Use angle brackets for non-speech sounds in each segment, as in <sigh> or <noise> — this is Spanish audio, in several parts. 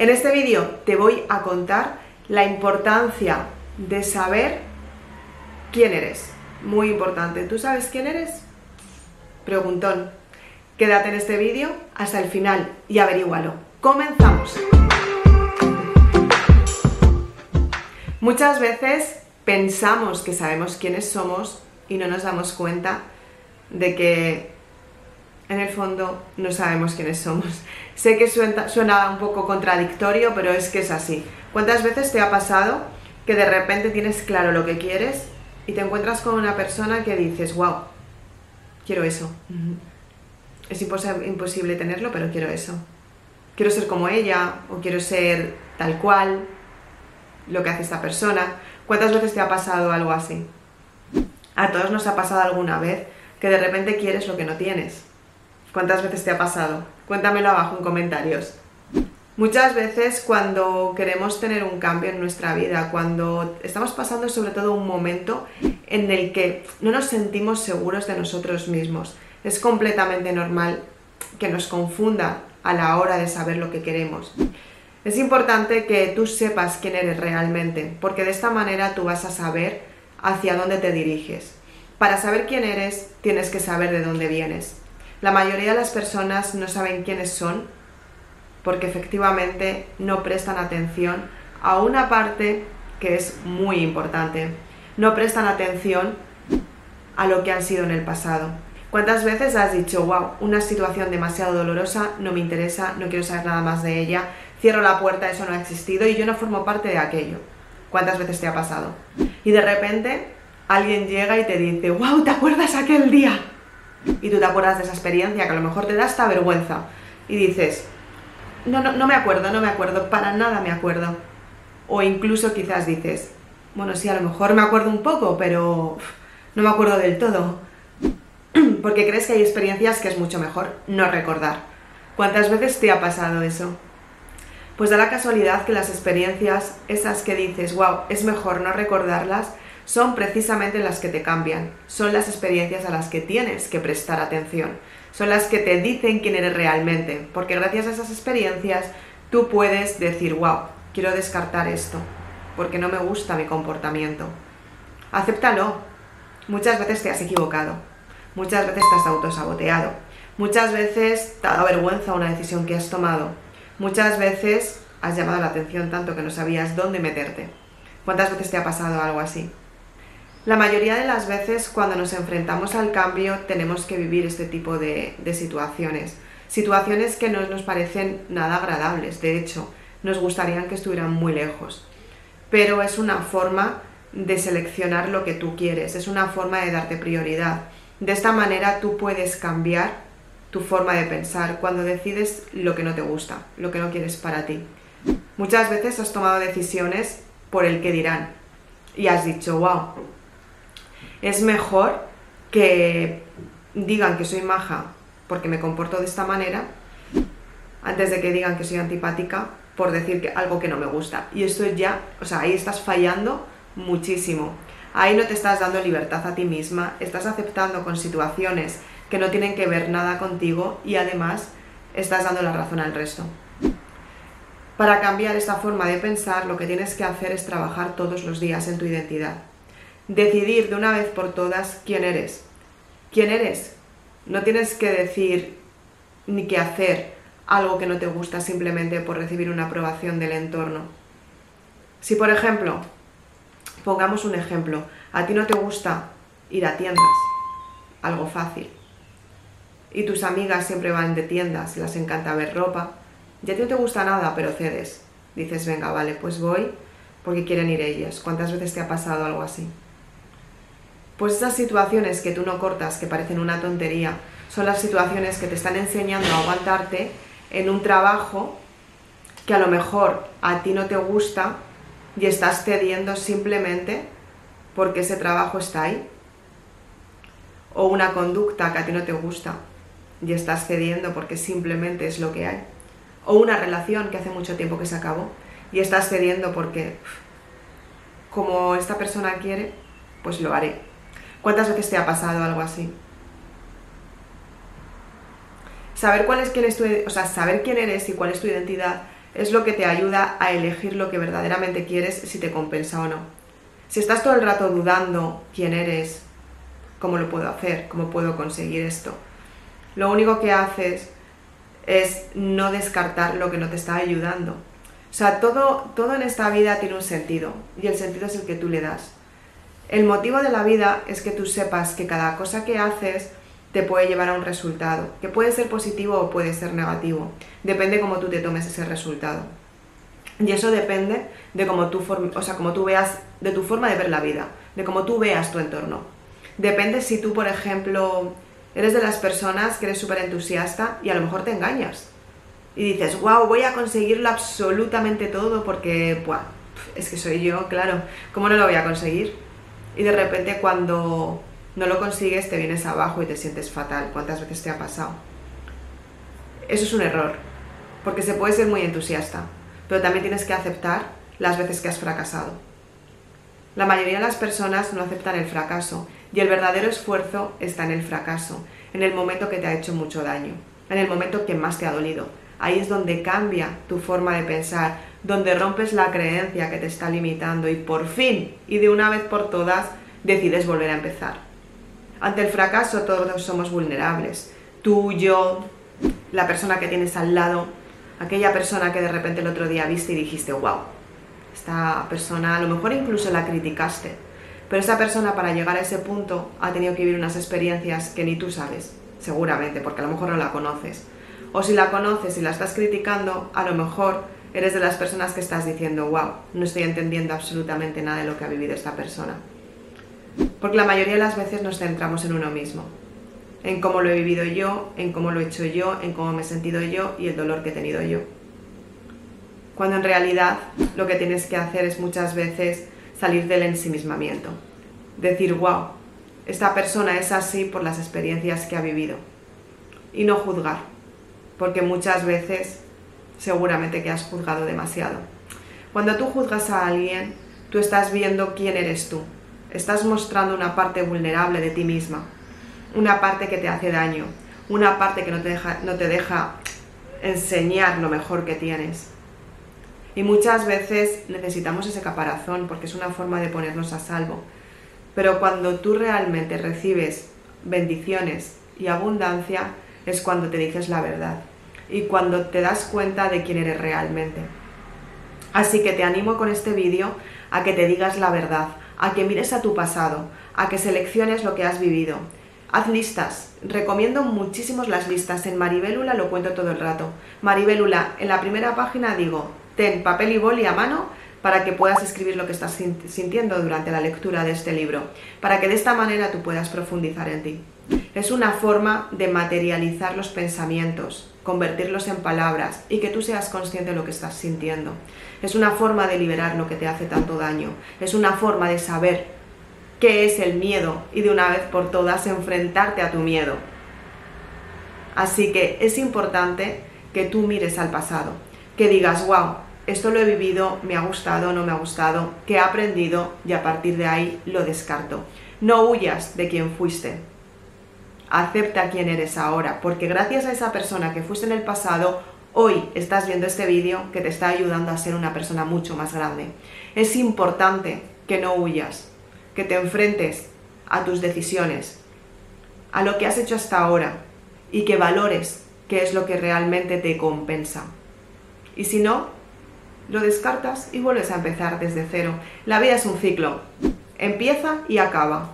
En este vídeo te voy a contar la importancia de saber quién eres. Muy importante. ¿Tú sabes quién eres? Preguntón. Quédate en este vídeo hasta el final y averígualo. ¡Comenzamos! Muchas veces pensamos que sabemos quiénes somos y no nos damos cuenta de que en el fondo no sabemos quiénes somos. Sé que suena, un poco contradictorio, pero es que es así. ¿Cuántas veces te ha pasado que de repente tienes claro lo que quieres y te encuentras con una persona que dices, wow, quiero eso? Es imposible tenerlo, pero quiero eso. Quiero ser como ella o quiero ser tal cual, lo que hace esta persona. ¿Cuántas veces te ha pasado algo así? A todos nos ha pasado alguna vez que de repente quieres lo que no tienes ¿Cuántas veces te ha pasado? Cuéntamelo abajo en comentarios. Muchas veces cuando queremos tener un cambio en nuestra vida, cuando estamos pasando sobre todo un momento en el que no nos sentimos seguros de nosotros mismos, es completamente normal que nos confunda a la hora de saber lo que queremos. Es importante que tú sepas quién eres realmente, porque de esta manera tú vas a saber hacia dónde te diriges. Para saber quién eres, tienes que saber de dónde vienes. La mayoría de las personas no saben quiénes son porque efectivamente no prestan atención a una parte que es muy importante. No prestan atención a lo que han sido en el pasado. ¿Cuántas veces has dicho, wow, una situación demasiado dolorosa, no me interesa, no quiero saber nada más de ella, cierro la puerta, eso no ha existido y yo no formo parte de aquello? ¿Cuántas veces te ha pasado? Y de repente alguien llega y te dice, wow, ¿te acuerdas aquel día? Y tú te acuerdas de esa experiencia que a lo mejor te da esta vergüenza y dices, no, no, no me acuerdo, no me acuerdo, para nada me acuerdo. O incluso quizás dices, bueno, sí, a lo mejor me acuerdo un poco, pero no me acuerdo del todo. <clears throat> Porque crees que hay experiencias que es mucho mejor no recordar. ¿Cuántas veces te ha pasado eso? Pues da la casualidad que las experiencias, esas que dices, wow, es mejor no recordarlas, son precisamente las que te cambian, son las experiencias a las que tienes que prestar atención, son las que te dicen quién eres realmente, porque gracias a esas experiencias tú puedes decir, wow, quiero descartar esto, porque no me gusta mi comportamiento. Acéptalo. Muchas veces te has equivocado, muchas veces te has autosaboteado, muchas veces te ha dado vergüenza una decisión que has tomado, muchas veces has llamado la atención tanto que no sabías dónde meterte. ¿Cuántas veces te ha pasado algo así? La mayoría de las veces cuando nos enfrentamos al cambio tenemos que vivir este tipo de, situaciones. Situaciones que no nos parecen nada agradables, de hecho, nos gustarían que estuvieran muy lejos. Pero es una forma de seleccionar lo que tú quieres, es una forma de darte prioridad. De esta manera tú puedes cambiar tu forma de pensar cuando decides lo que no te gusta, lo que no quieres para ti. Muchas veces has tomado decisiones por el que dirán y has dicho, wow, es mejor que digan que soy maja porque me comporto de esta manera antes de que digan que soy antipática por decir algo que no me gusta. Y esto ya, o sea, ahí estás fallando muchísimo. Ahí no te estás dando libertad a ti misma, estás aceptando con situaciones que no tienen que ver nada contigo y además estás dando la razón al resto. Para cambiar esta forma de pensar, lo que tienes que hacer es trabajar todos los días en tu identidad decidir de una vez por todas quién eres. ¿Quién eres? No tienes que decir ni que hacer algo que no te gusta simplemente por recibir una aprobación del entorno. Si por ejemplo, pongamos un ejemplo, a ti no te gusta ir a tiendas, algo fácil, y tus amigas siempre van de tiendas, las encanta ver ropa, y a ti no te gusta nada, pero cedes. Dices, venga, vale, pues voy porque quieren ir ellas. ¿Cuántas veces te ha pasado algo así? Pues esas situaciones que tú no cortas, que parecen una tontería, son las situaciones que te están enseñando a aguantarte en un trabajo que a lo mejor a ti no te gusta y estás cediendo simplemente porque ese trabajo está ahí. O una conducta que a ti no te gusta y estás cediendo porque simplemente es lo que hay. O una relación que hace mucho tiempo que se acabó y estás cediendo porque como esta persona quiere, pues lo haré. ¿Cuántas veces te ha pasado algo así? Saber cuál es quién es tu, o sea, saber quién eres y cuál es tu identidad es lo que te ayuda a elegir lo que verdaderamente quieres, si te compensa o no. Si estás todo el rato dudando quién eres, cómo lo puedo hacer, cómo puedo conseguir esto, lo único que haces es no descartar lo que no te está ayudando. O sea, todo, todo en esta vida tiene un sentido y el sentido es el que tú le das. El motivo de la vida es que tú sepas que cada cosa que haces te puede llevar a un resultado, que puede ser positivo o puede ser negativo. Depende cómo tú te tomes ese resultado. Y eso depende de cómo tú, veas, de tu forma de ver la vida, de cómo tú veas tu entorno. Depende si tú, por ejemplo, eres de las personas que eres súper entusiasta y a lo mejor te engañas. Y dices, wow, voy a conseguirlo absolutamente todo porque, buah, es que soy yo, claro, ¿cómo no lo voy a conseguir? Y de repente cuando no lo consigues te vienes abajo y te sientes fatal. ¿Cuántas veces te ha pasado? Eso es un error, porque se puede ser muy entusiasta, pero también tienes que aceptar las veces que has fracasado. La mayoría de las personas no aceptan el fracaso y el verdadero esfuerzo está en el fracaso, en el momento que te ha hecho mucho daño, en el momento que más te ha dolido. Ahí es donde cambia tu forma de pensar, donde rompes la creencia que te está limitando y por fin y de una vez por todas decides volver a empezar. Ante el fracaso todos somos vulnerables. Tú, yo, la persona que tienes al lado, aquella persona que de repente el otro día viste y dijiste, wow, esta persona a lo mejor incluso la criticaste, pero esa persona para llegar a ese punto ha tenido que vivir unas experiencias que ni tú sabes, seguramente, porque a lo mejor no la conoces. O si la conoces y la estás criticando, a lo mejor eres de las personas que estás diciendo, wow, no estoy entendiendo absolutamente nada de lo que ha vivido esta persona. Porque la mayoría de las veces nos centramos en uno mismo, en cómo lo he vivido yo, en cómo lo he hecho yo, en cómo me he sentido yo y el dolor que he tenido yo. Cuando en realidad lo que tienes que hacer es muchas veces salir del ensimismamiento. Decir, wow, esta persona es así por las experiencias que ha vivido. Y no juzgar, porque muchas veces seguramente que has juzgado demasiado. Cuando tú juzgas a alguien, tú estás viendo quién eres tú. Estás mostrando una parte vulnerable de ti misma, una parte que te hace daño, una parte que no te deja, no te deja enseñar lo mejor que tienes. Y muchas veces necesitamos ese caparazón porque es una forma de ponernos a salvo. Pero cuando tú realmente recibes bendiciones y abundancia es cuando te dices la verdad y cuando te das cuenta de quién eres realmente. Así que te animo con este vídeo a que te digas la verdad, a que mires a tu pasado, a que selecciones lo que has vivido. Haz listas. Recomiendo muchísimo las listas. En Maribélula lo cuento todo el rato. Maribélula, en la primera página digo, ten papel y boli a mano para que puedas escribir lo que estás sintiendo durante la lectura de este libro, para que de esta manera tú puedas profundizar en ti. Es una forma de materializar los pensamientos, convertirlos en palabras y que tú seas consciente de lo que estás sintiendo. Es una forma de liberar lo que te hace tanto daño. Es una forma de saber qué es el miedo y de una vez por todas enfrentarte a tu miedo. Así que es importante que tú mires al pasado, que digas, wow, esto lo he vivido, me ha gustado, no me ha gustado, que he aprendido y a partir de ahí lo descarto. No huyas de quien fuiste. Acepta quién eres ahora, porque gracias a esa persona que fuiste en el pasado, hoy estás viendo este vídeo que te está ayudando a ser una persona mucho más grande. Es importante que no huyas, que te enfrentes a tus decisiones, a lo que has hecho hasta ahora y que valores qué es lo que realmente te compensa. Y si no, lo descartas y vuelves a empezar desde cero. La vida es un ciclo. Empieza y acaba.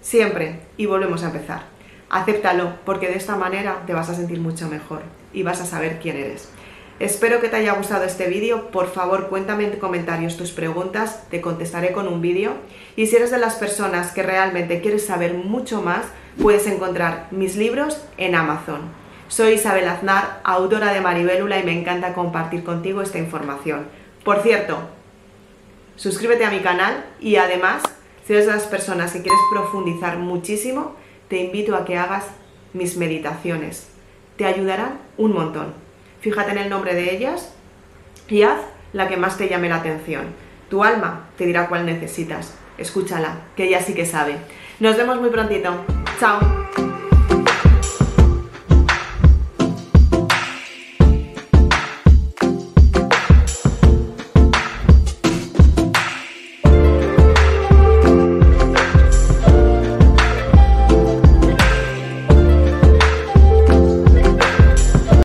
Siempre. Y volvemos a empezar. Acéptalo, porque de esta manera te vas a sentir mucho mejor y vas a saber quién eres. Espero que te haya gustado este vídeo. Por favor, cuéntame en comentarios tus preguntas, te contestaré con un vídeo. Y si eres de las personas que realmente quieres saber mucho más, puedes encontrar mis libros en Amazon. Soy Isabel Aznar, autora de Maribélula y me encanta compartir contigo esta información. Por cierto, suscríbete a mi canal y además, si eres de las personas que quieres profundizar muchísimo, te invito a que hagas mis meditaciones. Te ayudarán un montón. Fíjate en el nombre de ellas y haz la que más te llame la atención. Tu alma te dirá cuál necesitas. Escúchala, que ella sí que sabe. Nos vemos muy prontito. Chao.